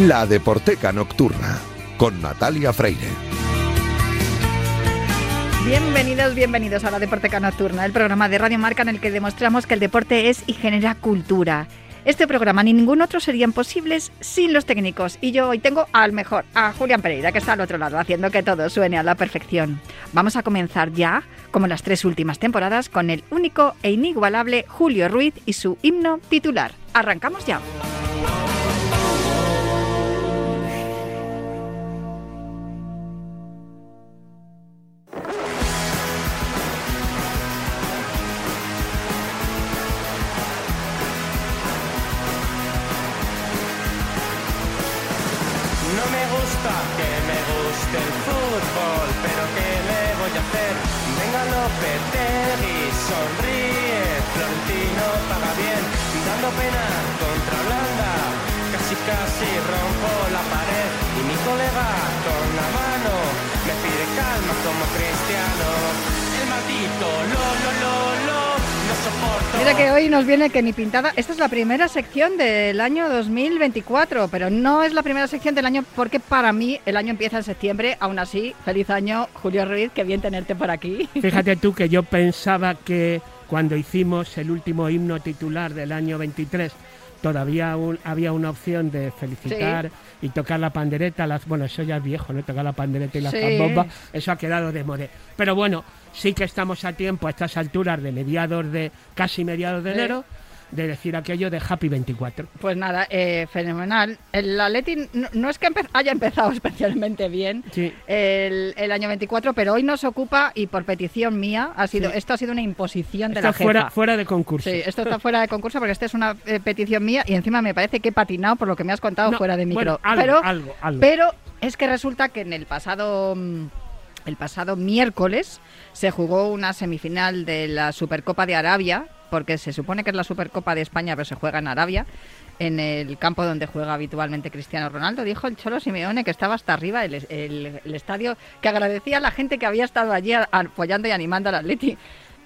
La Deporteca Nocturna con Natalia Freire. Bienvenidos, bienvenidos a la Deporteca Nocturna, el programa de Radio Marca en el que demostramos que el deporte es y genera cultura. Este programa ni ningún otro serían posibles sin los técnicos. Y yo hoy tengo al mejor, a Julián Pereira, que está al otro lado, haciendo que todo suene a la perfección. Vamos a comenzar ya, como las tres últimas temporadas, con el único e inigualable Julio Ruiz y su himno titular. Arrancamos ya. Lopetegui, sonríe, Florentino paga bien, dando pena contra Holanda, casi casi rompo la pared y mi colega con la mano me pide calma como cristiano. El maldito lo lo lo lo. Mira que hoy nos viene que ni pintada. Esta es la primera sección del año 2024, pero no es la primera sección del año porque para mí el año empieza en septiembre. Aún así, feliz año, Julio Ruiz, qué bien tenerte por aquí. Fíjate tú que yo pensaba que cuando hicimos el último himno titular del año 23 todavía un- había una opción de felicitar y tocar la pandereta. Las, bueno, eso ya es viejo, ¿no? Tocar la pandereta y las Sí. eso ha quedado de moda. Pero bueno, sí que estamos a tiempo a estas alturas de mediados de, casi mediados de Sí. De decir aquello de Happy 24. Pues nada, eh, fenomenal. El Atleti no, no es que empe- haya empezado especialmente bien Sí. el, el año 24, pero hoy nos ocupa y por petición mía ha sido Sí. esto ha sido una imposición de la fuera, jefa. fuera de concurso. Sí, esto está fuera de concurso porque esta es una eh, petición mía y encima me parece que he patinado por lo que me has contado No, fuera de micro. bueno, algo, pero, algo, algo. pero es que resulta que en el pasado el pasado miércoles se jugó una semifinal de la Supercopa de Arabia, porque se supone que es la Supercopa de España, pero se juega en Arabia, en el campo donde juega habitualmente Cristiano Ronaldo. Dijo el Cholo Simeone que estaba hasta arriba el, el- estadio, que agradecía a la gente que había estado allí apoyando y animando al Atleti.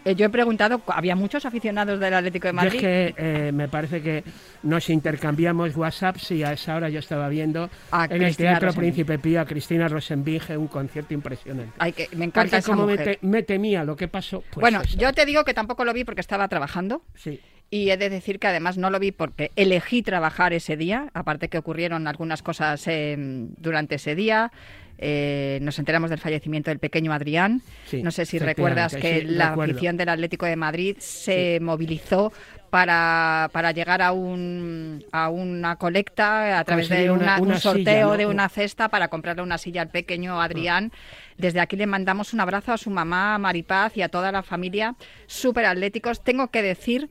Eh, yo he preguntado, había muchos aficionados del Atlético de Yo Madrid. es que eh, me parece que nos intercambiamos WhatsApps y a esa hora yo estaba viendo A en el Cristina Teatro Rosenbinge. Príncipe Pío a Cristina Rosenbinge un concierto impresionante. Ay, que me encanta Porque esa como me, mujer. te- me temía lo que pasó, pues bueno, eso. yo te digo que tampoco lo vi porque estaba trabajando. Sí. Y he de decir que además no lo vi porque elegí trabajar ese día, aparte que ocurrieron algunas cosas eh, durante ese día. Eh, nos enteramos del fallecimiento del pequeño Adrián. Sí, no sé si recuerdas que sí, la afición del Atlético de Madrid se movilizó para, para llegar a un a una colecta a través de Conseguir una- una- un una sorteo silla, ¿no? de una cesta para comprarle una silla al pequeño Adrián. Desde aquí le mandamos un abrazo a su mamá, Maripaz y a toda la familia súper atléticos. Tengo que decir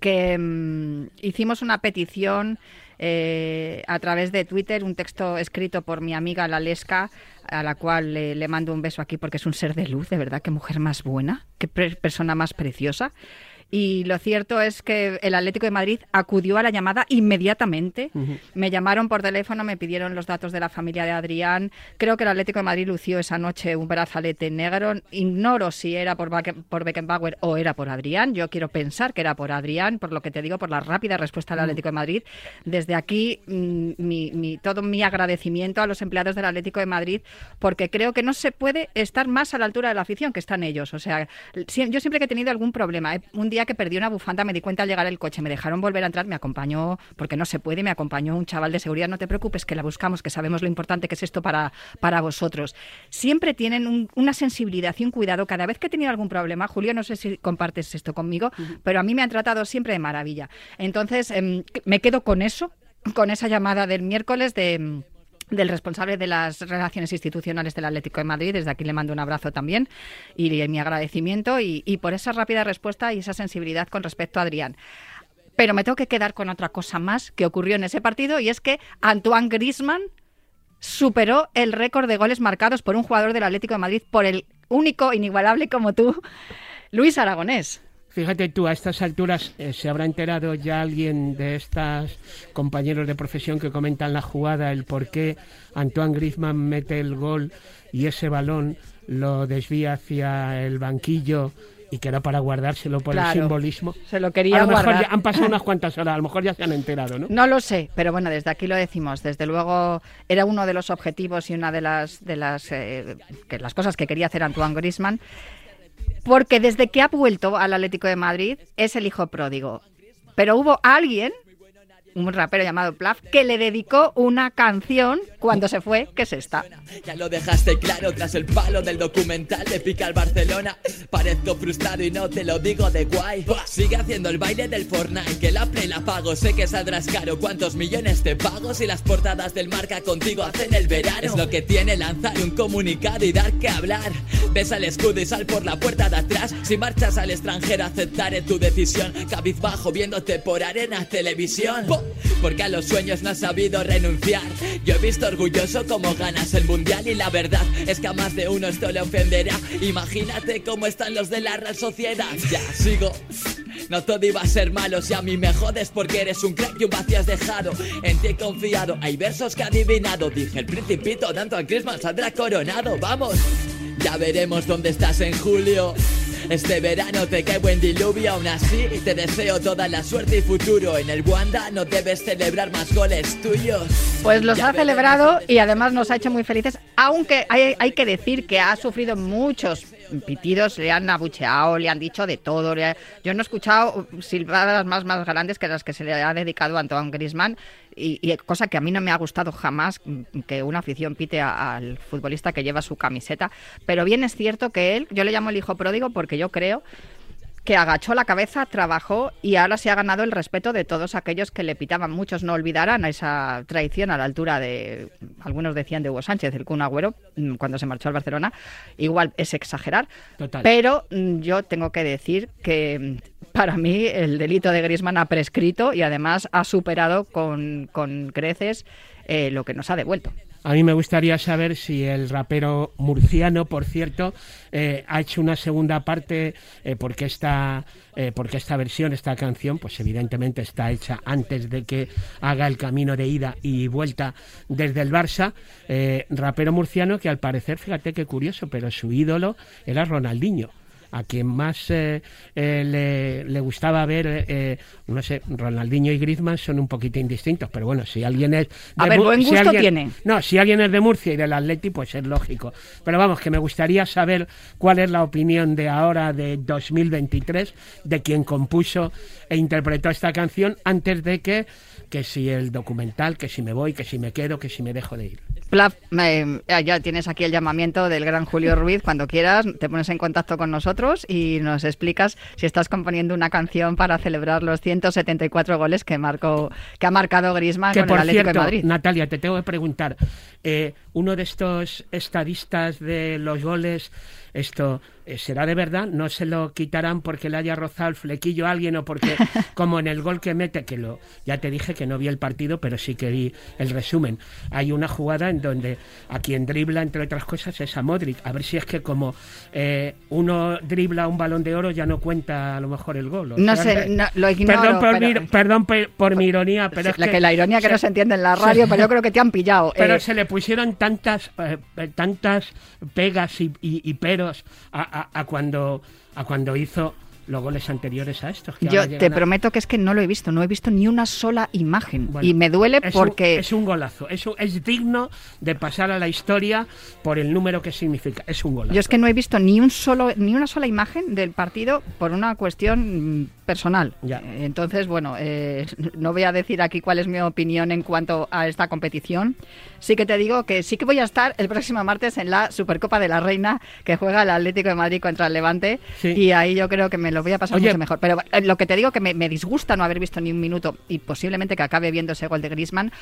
que mm, hicimos una petición eh, a través de Twitter, un texto escrito por mi amiga Lalesca, a la cual le, le mando un beso aquí porque es un ser de luz, de verdad, qué mujer más buena, qué persona más preciosa. Y lo cierto es que el Atlético de Madrid acudió a la llamada inmediatamente. Me llamaron por teléfono, me pidieron los datos de la familia de Adrián. Creo que el Atlético de Madrid lució esa noche un brazalete negro. Ignoro si era por, Baque- por Beckenbauer o era por Adrián. Yo quiero pensar que era por Adrián, por lo que te digo, por la rápida respuesta del Atlético de Madrid. Desde aquí, mm, mi- mi- todo mi agradecimiento a los empleados del Atlético de Madrid, porque creo que no se puede estar más a la altura de la afición que están ellos. O sea, yo siempre que he tenido algún problema, eh, un día que perdí una bufanda me di cuenta al llegar el coche, me dejaron volver a entrar, me acompañó, porque no se puede, me acompañó un chaval de seguridad, no te preocupes, que la buscamos, que sabemos lo importante que es esto para, para vosotros. Siempre tienen un- una sensibilidad y un cuidado. Cada vez que he tenido algún problema, Julio, no sé si compartes esto conmigo, pero a mí me han tratado siempre de maravilla. Entonces, em, me quedo con eso, con esa llamada del miércoles de... del responsable de las relaciones institucionales del Atlético de Madrid. Desde aquí le mando un abrazo también y mi agradecimiento y, por esa rápida respuesta y esa sensibilidad con respecto a Adrián. Pero me tengo que quedar con otra cosa más que ocurrió en ese partido y es que Antoine Griezmann superó el récord de goles marcados por un jugador del Atlético de Madrid por el único, inigualable como tú, Luis Aragonés. Fíjate tú, a estas alturas eh, se habrá enterado ya alguien de estos compañeros de profesión que comentan la jugada, el por qué Antoine Griezmann mete el gol y ese balón lo desvía hacia el banquillo y que era para guardárselo por Claro. el simbolismo. Se lo quería a lo mejor guardar. ya han pasado unas cuantas horas, a lo mejor ya se han enterado, ¿no? No lo sé, pero bueno, desde aquí lo decimos. Desde luego era uno de los objetivos y una de las de las eh, que las cosas que quería hacer Antoine Griezmann, porque desde que ha vuelto al Atlético de Madrid es el hijo pródigo. Pero hubo alguien, un rapero llamado Plaf, que le dedicó una canción cuando se fue, que es esta. Ya lo dejaste claro tras el palo del documental de Pica al Barcelona. Parezco frustrado y no te lo digo de guay. Sigue haciendo el baile del Fortnite, que la play la pago. Sé que saldrás caro. ¿Cuántos millones te pago si las portadas del marca contigo hacen el verano? Es lo que tiene lanzar un comunicado y dar que hablar. Besa el escudo y sal por la puerta de atrás. Si marchas al extranjero, aceptaré tu decisión. Cabizbajo viéndote por arena televisión. Porque a los sueños no has sabido renunciar. Yo he visto orgulloso cómo ganas el mundial y la verdad es que a más de uno esto le ofenderá. Imagínate cómo están los de la Real Sociedad. Ya sigo. No todo iba a ser malo si a mí me jodes porque eres un crack y un vacío has dejado. En ti confiado, hay versos que he adivinado. Dije el principito, tanto a Christmas saldrá coronado. Vamos, ya veremos dónde estás en julio. Este verano te cae buen diluvio, aún así te deseo toda la suerte y futuro. En el Wanda no debes celebrar más goles tuyos. Pues los Ya ha celebrado y además nos ha hecho muy felices, aunque hay, hay que decir que ha sufrido muchos pitidos, le han abucheado, le han dicho de todo. ha- Yo no he escuchado silbadas más, más grandes que las que se le ha dedicado a Antoine Griezmann, y, cosa que a mí no me ha gustado jamás que una afición pite al futbolista que lleva su camiseta. Pero bien es cierto que él, yo le llamo el hijo pródigo porque yo creo que agachó la cabeza, trabajó y ahora se ha ganado el respeto de todos aquellos que le pitaban. Muchos no olvidarán esa traición a la altura de, algunos decían de Hugo Sánchez, el Kun Agüero, mm, cuando se marchó al Barcelona. Igual es exagerar, Total. pero mm, yo tengo que decir que mm, para mí el delito de Griezmann ha prescrito y además ha superado con, con creces eh, lo que nos ha devuelto. A mí me gustaría saber si el rapero murciano, por cierto, eh, ha hecho una segunda parte, eh, porque, esta, eh, porque esta versión, esta canción, pues evidentemente está hecha antes de que haga el camino de ida y vuelta desde el Barça. Rapero murciano que al parecer, fíjate qué curioso, pero su ídolo era Ronaldinho. A quien más eh, eh, le, le gustaba ver, eh, no sé, Ronaldinho y Griezmann son un poquito indistintos, pero bueno, si alguien es... A de ver, si gusto alguien- tiene. no, si alguien es de Murcia y del Atleti, pues es lógico. Pero vamos, que me gustaría saber cuál es la opinión de ahora, de 2023, de quien compuso e interpretó esta canción antes de que, que si el documental, que si me voy, que si me quedo, que si me dejo de ir. Plaf, eh, ya tienes aquí el llamamiento del gran Julio Ruiz. Cuando quieras, te pones en contacto con nosotros y nos explicas si estás componiendo una canción para celebrar los 174 goles que marcó, que ha marcado Griezmann que con por el Atlético cierto, de Madrid. Natalia, te tengo que preguntar, eh, uno de estos estadistas de los goles, esto eh, será de verdad, no se lo quitarán porque le haya rozado el flequillo a alguien o porque como en el gol que mete, que lo ya te dije que no vi el partido, pero sí que vi el resumen. Hay una jugada en donde a quien dribla entre otras cosas es a Modric, a ver si es que como eh, uno dribla un balón de oro ya no cuenta a lo mejor el gol. o No sea, sé, no, lo ignoro. Perdón por, pero- mi, perdón pe- por mi ironía, pero es la, que, que la ironía que se- no se entiende en la radio, pero yo creo que te han pillado. pero Eh, se le pusieron tantas eh, tantas pegas y, y- y a cuando a cuando hizo los goles anteriores a estos. que yo te a- prometo que es que no lo he visto, no he visto ni una sola imagen. Bueno, y me duele es un- porque... es un golazo, es, un- es digno de pasar a la historia por el número que significa. Es un golazo. Yo es que no he visto ni un solo, ni una sola imagen del partido por una cuestión mm, personal. Ya. Entonces, bueno, eh, no voy a decir aquí cuál es mi opinión en cuanto a esta competición. Sí que te digo que sí que voy a estar el próximo martes en la Supercopa de la Reina que juega el Atlético de Madrid contra el Levante Sí. y ahí yo creo que me lo voy a pasar Oye. mucho mejor. Pero eh, lo que te digo que me, me disgusta no haber visto ni un minuto y posiblemente que acabe viendo ese gol de Griezmann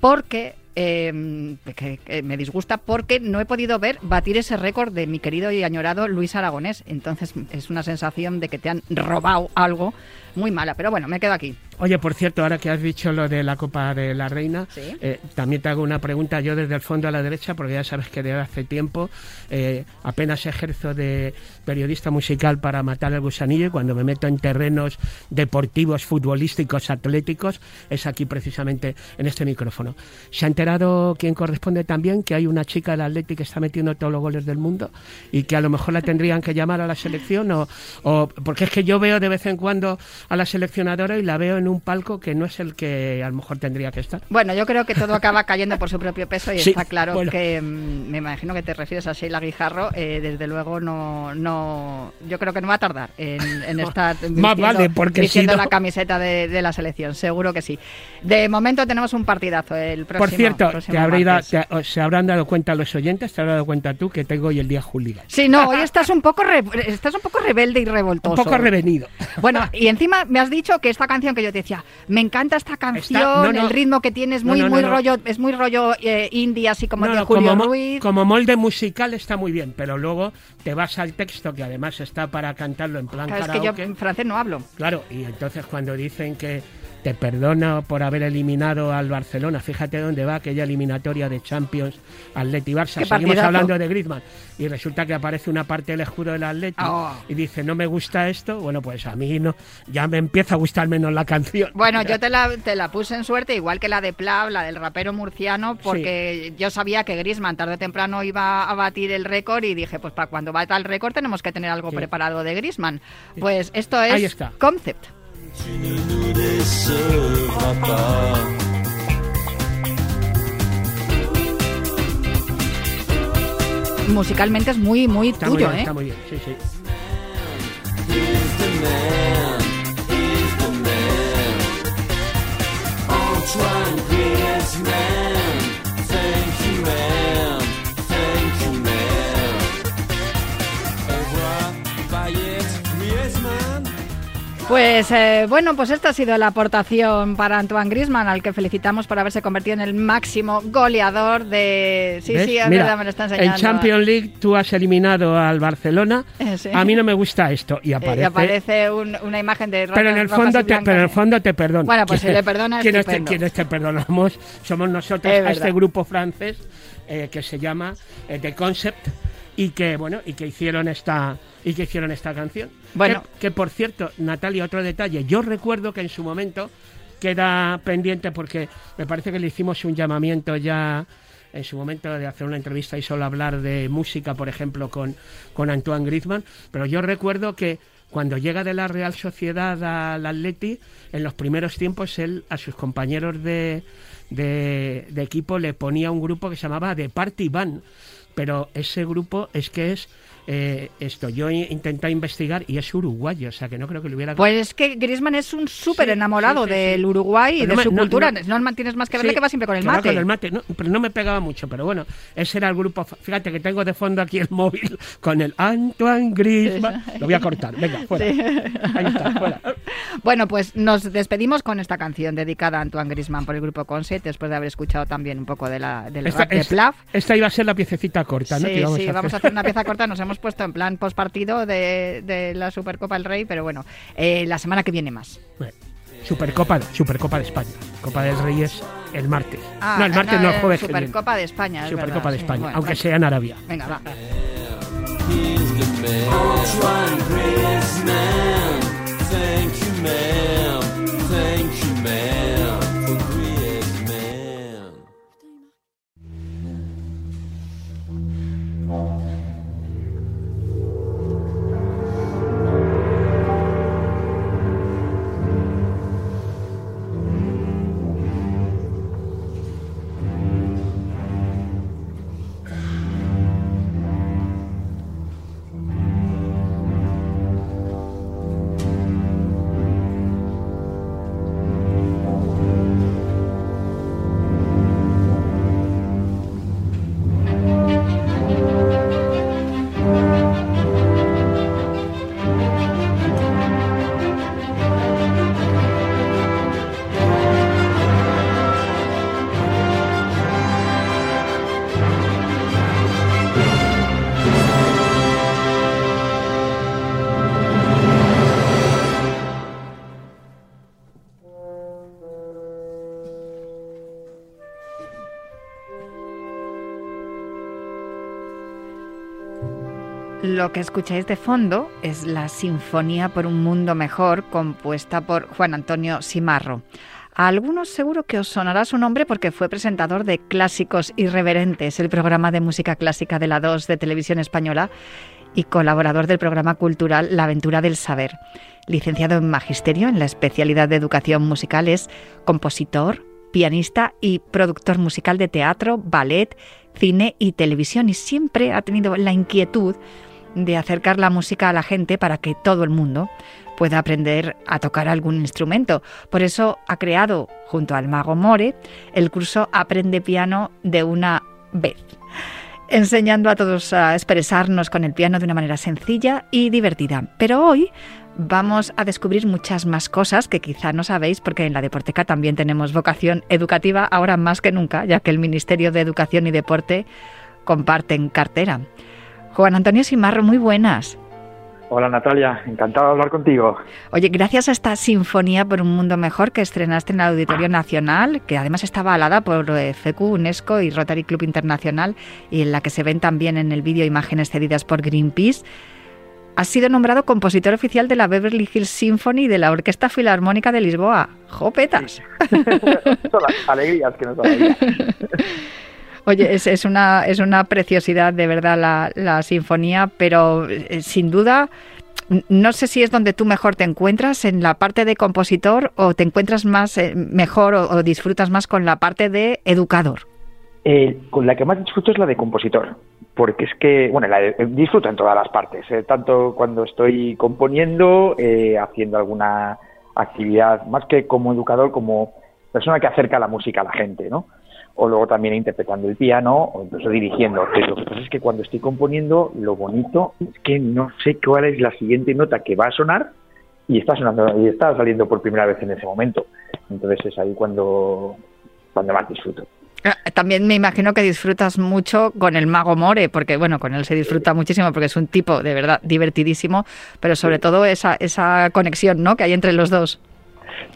porque eh, que- que me disgusta porque no he podido ver batir ese récord de mi querido y añorado Luis Aragonés. Entonces es una sensación de que te han robado algo muy mala. Pero bueno, me quedo aquí. Oye, por cierto, ahora que has dicho lo de la Copa de la Reina, Sí. eh, también te hago una pregunta yo desde el fondo a la derecha, porque ya sabes que desde hace tiempo eh, apenas ejerzo de periodista musical para matar el gusanillo y cuando me meto en terrenos deportivos, futbolísticos, atléticos, es aquí precisamente en este micrófono. ¿Se ha enterado quien corresponde también que hay una chica del Atleti que está metiendo todos los goles del mundo y que a lo mejor la tendrían que llamar a la selección? O, o- porque es que yo veo de vez en cuando a la seleccionadora y la veo en un palco que no es el que a lo mejor tendría que estar. Bueno, yo creo que todo acaba cayendo por su propio peso y Sí, está claro bueno. que mm, me imagino que te refieres a Sheila Guijarro. eh, desde luego no, no, yo creo que no va a tardar en, en estar Más vale, porque vistiendo si no- la camiseta de, de la selección, seguro que sí. De momento tenemos un partidazo el próximo. Por cierto, próximo te da- te- se habrán dado cuenta los oyentes, te habrás dado cuenta tú que tengo hoy el día hooligan. Sí, no, hoy estás un poco re- estás un poco rebelde y revoltoso. Un poco revenido. Bueno, y encima me has dicho que esta canción que yo te decía, me encanta esta canción, no, no. el ritmo que tiene es muy, no, muy rollo, es muy rollo eh, indie, así como de Julio como, Ruiz. como molde musical está muy bien, pero luego te vas al texto, que además está para cantarlo en plan Claro, es que yo en francés no hablo. Claro, y entonces cuando dicen que te perdona por haber eliminado al Barcelona, fíjate dónde va aquella eliminatoria de Champions Atleti Barça. Seguimos hablando de Griezmann y resulta que aparece una parte del escudo del Atleti Oh. y dice no me gusta esto. Bueno, pues a mí no, ya me empieza a gustar menos la canción. Bueno, yo te la, te la puse en suerte, igual que la de Plav, la del rapero murciano, porque yo sabía que Griezmann tarde o temprano iba a batir el récord y dije, pues para cuando bata el récord tenemos que tener algo Sí. preparado de Griezmann. Pues esto Ahí es está. Concept. Musicalmente es muy, muy Está muy tuyo, bien, ¿eh? está muy bien, sí, sí. Pues eh, bueno, pues esta ha sido la aportación para Antoine Griezmann, al que felicitamos por haberse convertido en el máximo goleador de... Sí, ¿Ves? sí, es Mira, verdad, me lo está enseñando. En Champions League tú has eliminado al Barcelona. Eh, sí. A mí no me gusta esto y Eh, aparece. aparece un- una imagen de pero en el fondo te, pero en el fondo te perdono. Bueno, pues si le perdona, quienes te, estupendo. quienes te perdonamos somos nosotros Es a este grupo francés eh, que se llama The Concept y que bueno y que hicieron esta y que hicieron esta canción. Bueno. que, que, por cierto, Natalia, otro detalle. Yo recuerdo que en su momento queda pendiente porque me parece que le hicimos un llamamiento ya en su momento de hacer una entrevista y solo hablar de música, por ejemplo, con, con Antoine Griezmann, pero yo recuerdo que cuando llega de la Real Sociedad al Atleti, en los primeros tiempos él a sus compañeros de, de, de equipo le ponía un grupo que se llamaba The Party Band, pero ese grupo es que es eh, esto, yo he intentado investigar y es uruguayo, o sea que no creo que lo hubiera... Pues es que Griezmann es un súper enamorado sí, sí, del. Uruguay y de su me- cultura. no- No, tienes más que verle que va siempre con el mate. con el mate, no, pero no me pegaba mucho, pero bueno, ese era el grupo. Fíjate que tengo de fondo aquí el móvil con el Antoine Griezmann. Lo voy a cortar, venga, fuera. Ahí está, fuera. Bueno, pues nos despedimos con esta canción dedicada a Antoine Griezmann por el grupo Concept, después de haber escuchado también un poco de la, del Esta, rap de es- Plav. esta iba a ser la piececita corta, ¿no? Sí, que sí, a vamos a hacer una pieza corta. Nos hemos puesto en plan postpartido de, de la Supercopa del Rey, pero bueno, eh, la semana que viene más. Bueno, Supercopa, Supercopa de España. Copa del Rey es el martes. Ah, no, el martes no, el eh, jueves. Supercopa de España. es Supercopa verdad, de sí. España, Bueno, aunque venga. sea en Arabia. Venga, va. Lo que escucháis de fondo es la Sinfonía por un Mundo Mejor, compuesta por Juan Antonio Simarro. A algunos seguro que os sonará su nombre porque fue presentador de Clásicos Irreverentes, el programa de música clásica de la 2 de Televisión Española, y colaborador del programa cultural La Aventura del Saber. Licenciado en Magisterio en la especialidad de Educación Musical, es compositor, pianista y productor musical de teatro, ballet, cine y televisión y siempre ha tenido la inquietud de acercar la música a la gente para que todo el mundo pueda aprender a tocar algún instrumento. Por eso ha creado, junto al mago More, el curso Aprende Piano de una vez, enseñando a todos a expresarnos con el piano de una manera sencilla y divertida. Pero hoy vamos a descubrir muchas más cosas que quizá no sabéis porque en la Deporteca también tenemos vocación educativa ahora más que nunca, ya que el Ministerio de Educación y Deporte comparten cartera. Juan Antonio Simarro, muy buenas. Hola Natalia, encantado de hablar contigo. Oye, gracias a esta Sinfonía por un Mundo Mejor que estrenaste en el Auditorio Nacional, que además está avalada por eh, FECU, UNESCO y Rotary Club Internacional, y en la que se ven también en el vídeo imágenes cedidas por Greenpeace, has sido nombrado compositor oficial de la Beverly Hills Symphony y de la Orquesta Filarmónica de Lisboa. ¡Jopetas! Son las alegrías que nos vida. Oye, es, es una, es una preciosidad de verdad la, la sinfonía, pero eh, sin duda, no sé si es donde tú mejor te encuentras, en la parte de compositor, o te encuentras más eh, mejor o, disfrutas más con la parte de educador. Eh, con la que más disfruto es la de compositor, porque es que, bueno, la de- disfruto en todas las partes, eh, tanto cuando estoy componiendo, eh, haciendo alguna actividad, más que como educador, como persona que acerca la música a la gente, ¿no? O luego también interpretando el piano o incluso dirigiendo. Pero lo que pasa es que cuando estoy componiendo, lo bonito es que no sé cuál es la siguiente nota que va a sonar y está sonando y está saliendo por primera vez en ese momento. Entonces es ahí cuando, cuando más disfruto. Ah, También me imagino que disfrutas mucho con el mago More, porque bueno, con él se disfruta muchísimo porque es un tipo de verdad divertidísimo, pero sobre todo esa, esa conexión ¿no? que hay entre los dos.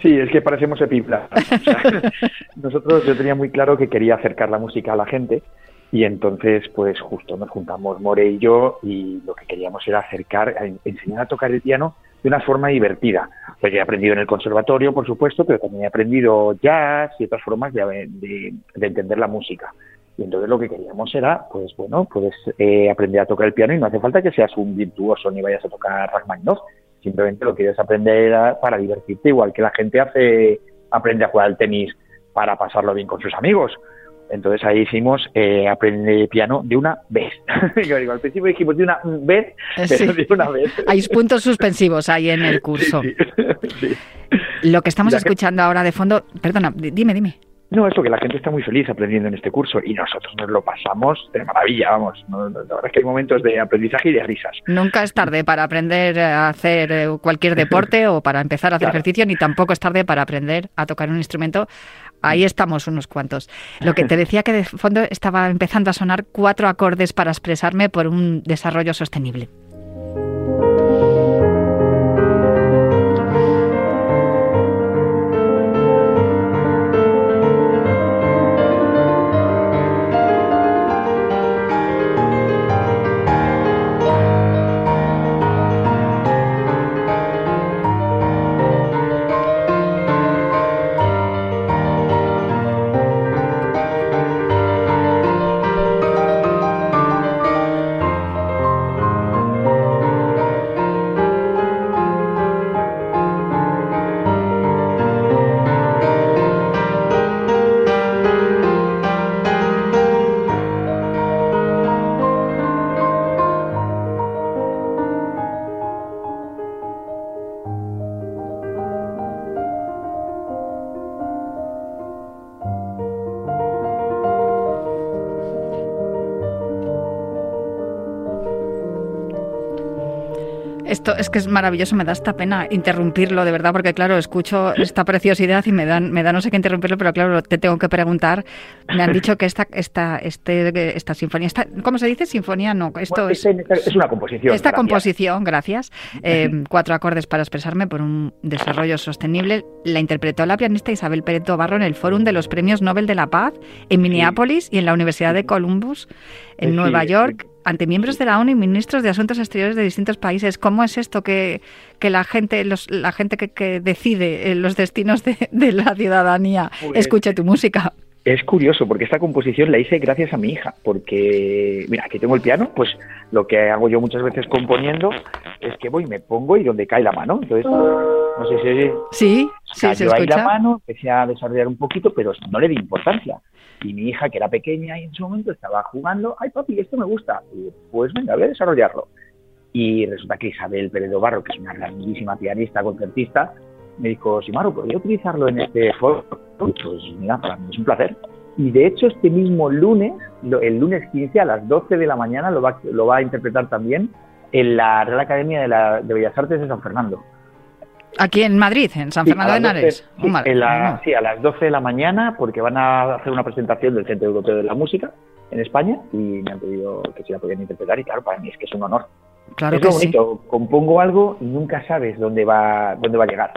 Sí, es que parecemos epiplas. O sea, nosotros yo tenía muy claro que quería acercar la música a la gente y entonces pues justo nos juntamos More y yo y lo que queríamos era acercar, enseñar a tocar el piano de una forma divertida. Pues he aprendido en el conservatorio, por supuesto, pero también he aprendido jazz y otras formas de entender la música. Y entonces lo que queríamos era, pues bueno, puedes eh, aprender a tocar el piano y no hace falta que seas un virtuoso ni vayas a tocar Rachmaninoff. Simplemente lo quieres aprender a- para divertirte, igual que la gente hace, aprende a jugar al tenis para pasarlo bien con sus amigos. Entonces ahí hicimos eh, aprende piano de una vez. Yo digo, al principio dijimos de una vez, Eh, pero sí. de una vez. Hay puntos suspensivos ahí en el curso. Sí, sí. Lo que estamos Ya que- escuchando ahora de fondo, perdona, di- dime, dime. No, eso que la gente está muy feliz aprendiendo en este curso y nosotros nos lo pasamos de maravilla, vamos. No, La verdad es que hay momentos de aprendizaje y de risas. Nunca es tarde para aprender a hacer eh, cualquier deporte o para empezar a hacer Claro. ejercicio, ni tampoco es tarde para aprender a tocar un instrumento. Ahí estamos unos cuantos. Lo que te decía que de fondo estaba empezando a sonar cuatro acordes para expresarme por un desarrollo sostenible. Esto es que es maravilloso, me da esta pena interrumpirlo, de verdad, porque claro, escucho esta preciosidad y me dan, me da no sé qué interrumpirlo, pero claro, te tengo que preguntar. Me han dicho que esta, esta, este, esta sinfonía, esta, ¿cómo se dice? Sinfonía, no, esto Bueno, es. este- es una composición. Esta gracias. composición, gracias, eh, cuatro acordes para expresarme por un desarrollo sostenible, la interpretó la pianista Isabel Pérez Barro en el Fórum de los Premios Nobel de la Paz en Minneapolis y en la Universidad de Columbus en Sí, Nueva sí. Ante miembros de la ONU y ministros de Asuntos Exteriores de distintos países. ¿Cómo es esto que, que la gente, los, la gente que, que decide eh, los destinos de, de la ciudadanía Pues- escuche tu música? Es curioso porque esta composición la hice gracias a mi hija, porque, mira, aquí tengo el piano, pues lo que hago yo muchas veces componiendo es que voy, me pongo y donde cae la mano. Entonces, no sé si oye, Sí, sí, se ahí la escucha. mano, empecé a desarrollar un poquito, pero no le di importancia. Y mi hija, que era pequeña y en su momento estaba jugando, ay papi, esto me gusta. Y pues venga, voy a desarrollarlo. Y resulta que Isabel Pérez Barro, que es una grandísima pianista, concertista, me dijo, Simaro, ¿podría utilizarlo en este foro? Pues mira, para mí es un placer. Y de hecho, este mismo lunes, el lunes 15 a las 12 de la mañana, lo va, lo va a interpretar también en la Real Academia de, la- de Bellas Artes de San Fernando. Aquí en Madrid, en San Sí, Fernando de las 12, Henares. sí, en la- sí, a las 12 de la mañana, porque van a hacer una presentación del Centro Europeo de la Música en España y me han pedido que si la podían interpretar y claro, para mí es que es un honor. Claro es que lo sí. bonito, compongo algo y nunca sabes dónde va, dónde va a llegar.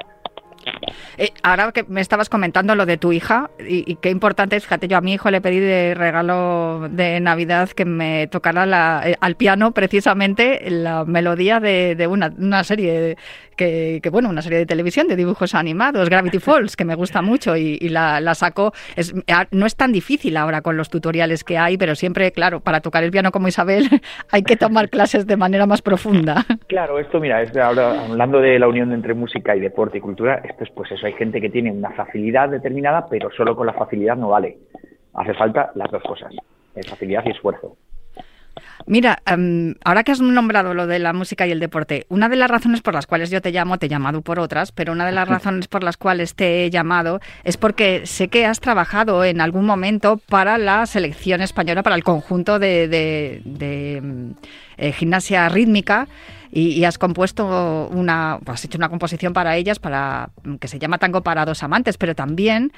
Eh, ahora que me estabas comentando lo de tu hija, y, y qué importante es, fíjate, yo a mi hijo le pedí de regalo de Navidad que me tocara la- eh, al piano precisamente la melodía de, de una, una serie que, que, bueno, una serie de televisión de dibujos animados, Gravity Falls, que me gusta mucho y, y la, la sacó. Es, no es tan difícil ahora con los tutoriales que hay, pero siempre, claro, para tocar el piano como Isabel hay que tomar clases de manera más profunda. Claro, esto mira, es de ahora hablando de la unión entre música y deporte y cultura, esto es pues eso, hay gente que tiene una facilidad determinada, pero solo con la facilidad no vale. Hace falta las dos cosas, facilidad y esfuerzo. Mira, em, ahora que has nombrado lo de la música y el deporte, una de las razones por las cuales yo te llamo, te he llamado por otras, pero una de las razones por las cuales te he llamado es porque sé que has trabajado en algún momento para la selección española, para el conjunto de, de- de, em, eh, gimnasia rítmica. Y, y has compuesto una, has hecho una composición para ellas, para que se llama Tango para dos amantes, pero también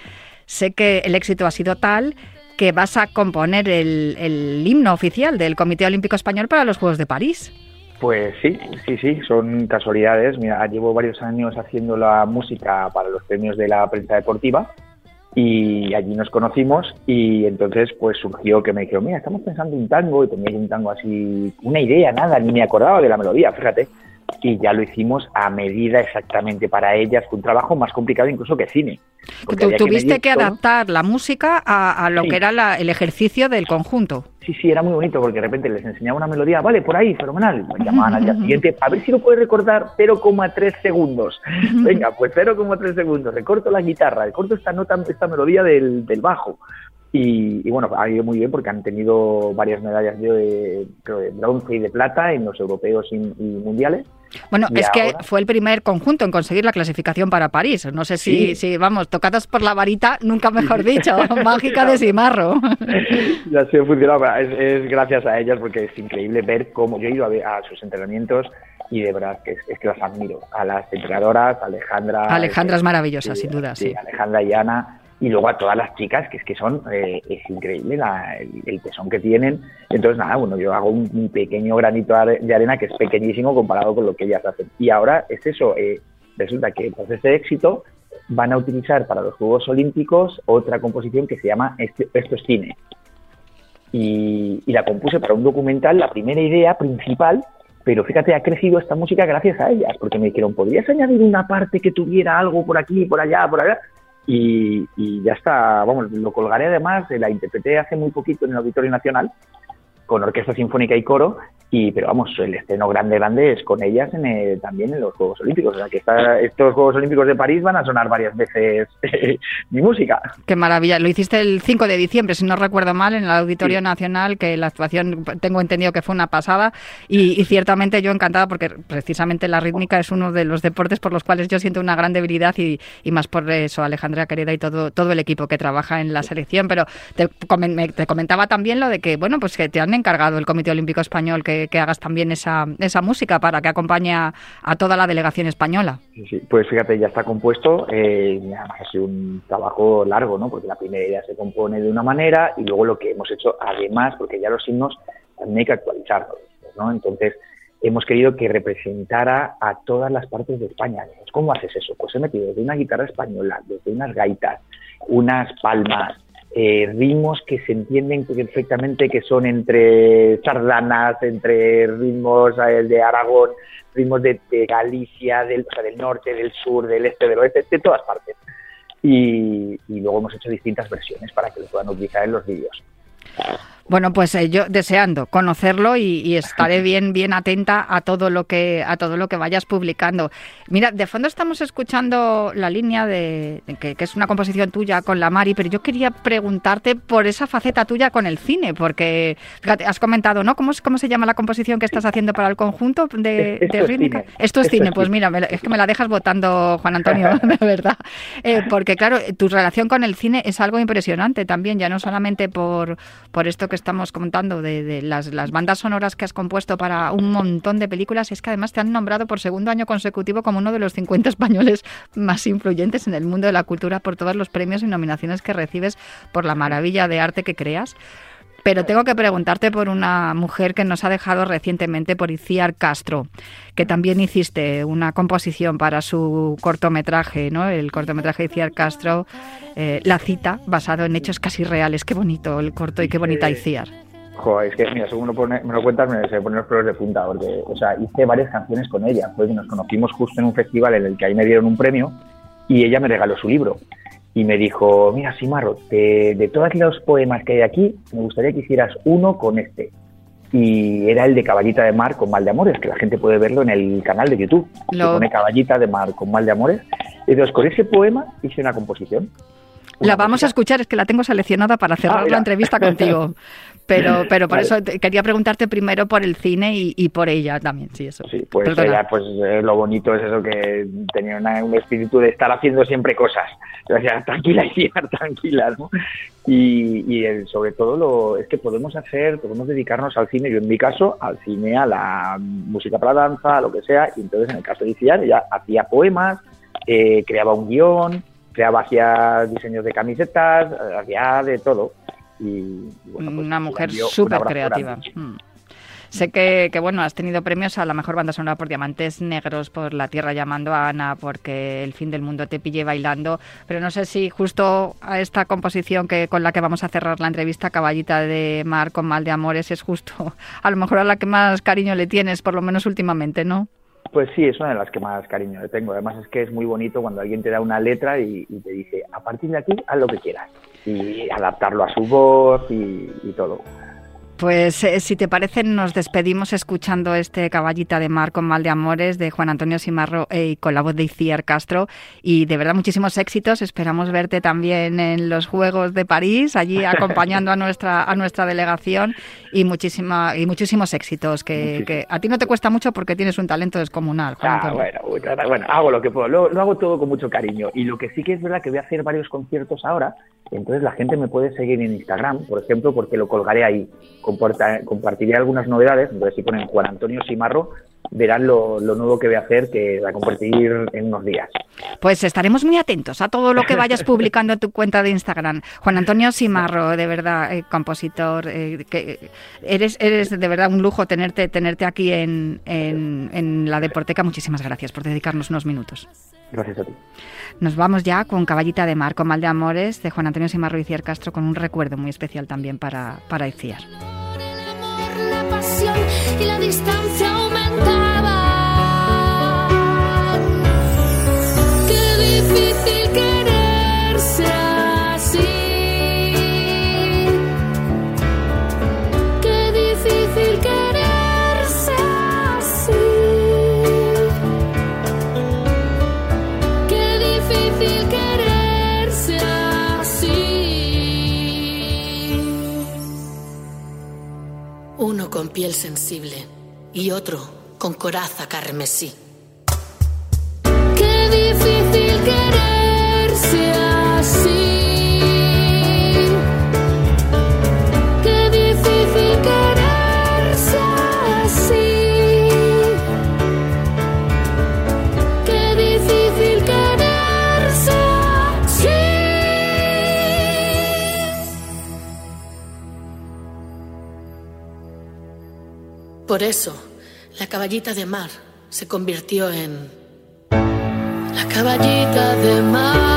sé que el éxito ha sido tal que vas a componer el, el himno oficial del Comité Olímpico Español para los Juegos de París. Pues sí, sí, sí, son casualidades. Mira, llevo varios años haciendo la música para los premios de la prensa deportiva y allí nos conocimos y entonces pues surgió que me dijeron, mira, estamos pensando un tango y tenía un tango así, una idea, nada, ni me acordaba de la melodía, fíjate. Y ya lo hicimos a medida exactamente para ellas, fue un trabajo más complicado incluso que cine. Tú tuviste que todo. adaptar la música a, a lo Sí. que era la- el ejercicio del conjunto. Sí, sí, era muy bonito porque de repente les enseñaba una melodía, vale, por ahí, fenomenal. Me llamaban al día siguiente, a ver si lo puedes recordar 0,3 segundos. Venga, pues 0,3 segundos, recorto la guitarra, recorto esta nota, esta melodía del, del bajo. Y, y bueno, ha ido muy bien porque han tenido varias medallas de, creo, de bronce y de plata en los europeos y, y mundiales. Bueno, Y es que ahora- fue el primer conjunto en conseguir la clasificación para París. No sé si, Sí. si vamos, tocadas por la varita, nunca mejor dicho, mágica de Simarro. ya se funcionaba. Es, es gracias a ellas porque es increíble ver cómo yo he ido a, ver a sus entrenamientos y de verdad que es, es que las admiro. A las entrenadoras, Alejandra. Alejandra es eh, maravillosa, sin duda, sí. Alejandra y Ana. Y luego a todas las chicas, que es que son, eh, es increíble el, el tesón que tienen. Entonces, nada, bueno, yo hago un, pequeño granito de arena que es pequeñísimo comparado con lo que ellas hacen. Y ahora es eso, eh, resulta que tras ese éxito van a utilizar para los Juegos Olímpicos otra composición que se llama Este- Esto es cine y la compuse para un documental, la primera idea principal, pero fíjate, ha crecido esta música gracias a ellas, porque me dijeron, ¿podrías añadir una parte que tuviera algo por aquí, por allá, por allá? Y, y ya está, vamos, lo colgaré además, la interpreté hace muy poquito en el Auditorio Nacional, con orquesta sinfónica y coro, y pero vamos, el estreno grande, grande es con ellas en el- también en los Juegos Olímpicos, o sea que estos Juegos Olímpicos de París van a sonar varias veces mi música. Qué maravilla. Lo hiciste el 5 de diciembre, si no recuerdo mal, en el Auditorio Nacional, que la actuación tengo entendido que fue una pasada y, y ciertamente yo encantada porque precisamente la rítmica es uno de los deportes por los cuales yo siento una gran debilidad y, y más por eso Alejandra querida y todo, todo el equipo que trabaja en la selección. Pero te, te comentaba también lo de que, bueno, pues que te han encargado el Comité Olímpico Español que, que hagas también esa, esa música para que acompañe a, toda la delegación española. Pues fíjate, ya está compuesto. Eh, ha sido un trabajo largo, ¿no? Porque la primera idea se compone de una manera y luego lo que hemos hecho, además, porque ya los himnos también hay que actualizarlos, ¿no? Entonces, hemos querido que representara a todas las partes de España. ¿Cómo haces eso? Pues he metido desde una guitarra española, desde unas gaitas, unas palmas, eh, ritmos que se entienden perfectamente que son entre sardanas, entre ritmos eh, de Aragón, ritmos de, Galicia, del, o sea, del norte, del sur, del este, del oeste, de todas partes. Y, y luego hemos hecho distintas versiones para que lo puedan utilizar en los vídeos. Bueno, pues eh, yo deseando conocerlo y, y estaré bien, bien atenta a todo lo que a todo lo que vayas publicando. Mira, de fondo estamos escuchando la línea de, de que, que es una composición tuya con la Mari, pero yo quería preguntarte por esa faceta tuya con el cine, porque fíjate, has comentado, ¿no? ¿Cómo, es- cómo se llama la composición que estás haciendo para el conjunto de, Esto de es rítmica? cine. Esto es Esto cine, es pues cine. mira, es que me la dejas votando, Juan Antonio, de verdad. Eh, porque claro, tu relación con el cine es algo impresionante también, ya no solamente por, por esto que estamos contando de, de las, las bandas sonoras que has compuesto para un montón de películas, es que además te han nombrado por segundo año consecutivo como uno de los 50 españoles más influyentes en el mundo de la cultura por todos los premios y nominaciones que recibes por la maravilla de arte que creas. Pero tengo que preguntarte por una mujer que nos ha dejado recientemente, por Iciar Castro, que también hiciste una composición para su cortometraje, ¿no? El cortometraje de Iciar Castro, eh, La cita, basado en hechos casi reales. Qué bonito el corto y qué bonita. Iciar. Joder, es que, mira, según lo pone- me lo cuentas, me se ponen los pelos de punta, porque, o sea, hice varias canciones con ella, porque nos conocimos justo en un festival en el que ahí me dieron un premio y ella me regaló su libro. Y me dijo, mira, Simarro, de, de todos los poemas que hay aquí, me gustaría que hicieras uno con este. Y era el de Caballita de Mar con Mal de Amores, que la gente puede verlo en el canal de YouTube. Se Lo- pone Caballita de Mar con Mal de Amores. Y entonces, con ese poema hice una composición. La Una vamos a escuchar, es que la tengo seleccionada para cerrar la mira. entrevista contigo. Pero, pero por Vale. eso te- quería preguntarte primero por el cine y, y por ella también, sí, eso. Sí, pues Perdona. ella, pues eh, lo bonito es eso que tenía una- un espíritu de estar haciendo siempre cosas. O sea, tranquila y tranquila, ¿no? Y, y el- sobre todo lo, es que podemos hacer, podemos dedicarnos al cine, yo en mi caso, al cine, a la música para la danza, a lo que sea, y entonces en el caso de Iciar, ella hacía poemas, eh, creaba un guion, creaba, hacía diseños de camisetas, eh, hacía de todo. Y, y bueno, pues, una mujer súper creativa. grande. Mm. Sé que, que, bueno, has tenido premios a la mejor banda sonora por Diamantes Negros, por La Tierra llamando a Ana, porque El fin del mundo te pille bailando, pero no sé si justo a esta composición que con la que vamos a cerrar la entrevista, Caballita de Mar con Mal de Amores, es justo a lo mejor a la que más cariño le tienes, por lo menos últimamente, ¿no? Pues sí, es una de las que más cariño le tengo. Además es que es muy bonito cuando alguien te da una letra y, y te dice, a partir de aquí, haz lo que quieras. Y adaptarlo a su voz y, y todo. Pues eh, si te parece, nos despedimos escuchando este Caballita de Mar con Mal de Amores de Juan Antonio Simarro eh, y con la voz de Iciar Castro. Y de verdad, muchísimos éxitos. Esperamos verte también en los Juegos de París, allí acompañando a nuestra, a nuestra delegación. Y, muchísima, y muchísimos éxitos, que, que a ti no te cuesta mucho porque tienes un talento descomunal. Juan Ah, bueno, bueno, hago lo que puedo. Lo, lo hago todo con mucho cariño. Y lo que sí que es verdad que voy a hacer varios conciertos ahora. Entonces la gente me puede seguir en Instagram, por ejemplo, porque lo colgaré ahí. Compartiré algunas novedades. Entonces si ponen Juan Antonio Simarro, verán lo, lo nuevo que voy a hacer, que va a compartir en unos días. Pues estaremos muy atentos a todo lo que vayas publicando en tu cuenta de Instagram. Juan Antonio Simarro, de verdad, eh, compositor, eh, que eres, eres de verdad un lujo tenerte, tenerte aquí en, en, en la Deporteca. Muchísimas gracias por dedicarnos unos minutos. Gracias a ti. Nos vamos ya con Caballita de Mar, con Mal de Amores, de Juan Antonio Simarro y Ciar Castro, con un recuerdo muy especial también para, para Iciar. La distancia aumentaba. Uno con piel sensible y otro con coraza carmesí. Qué difícil quererse así. Por eso, la caballita de mar se convirtió en... La caballita de mar.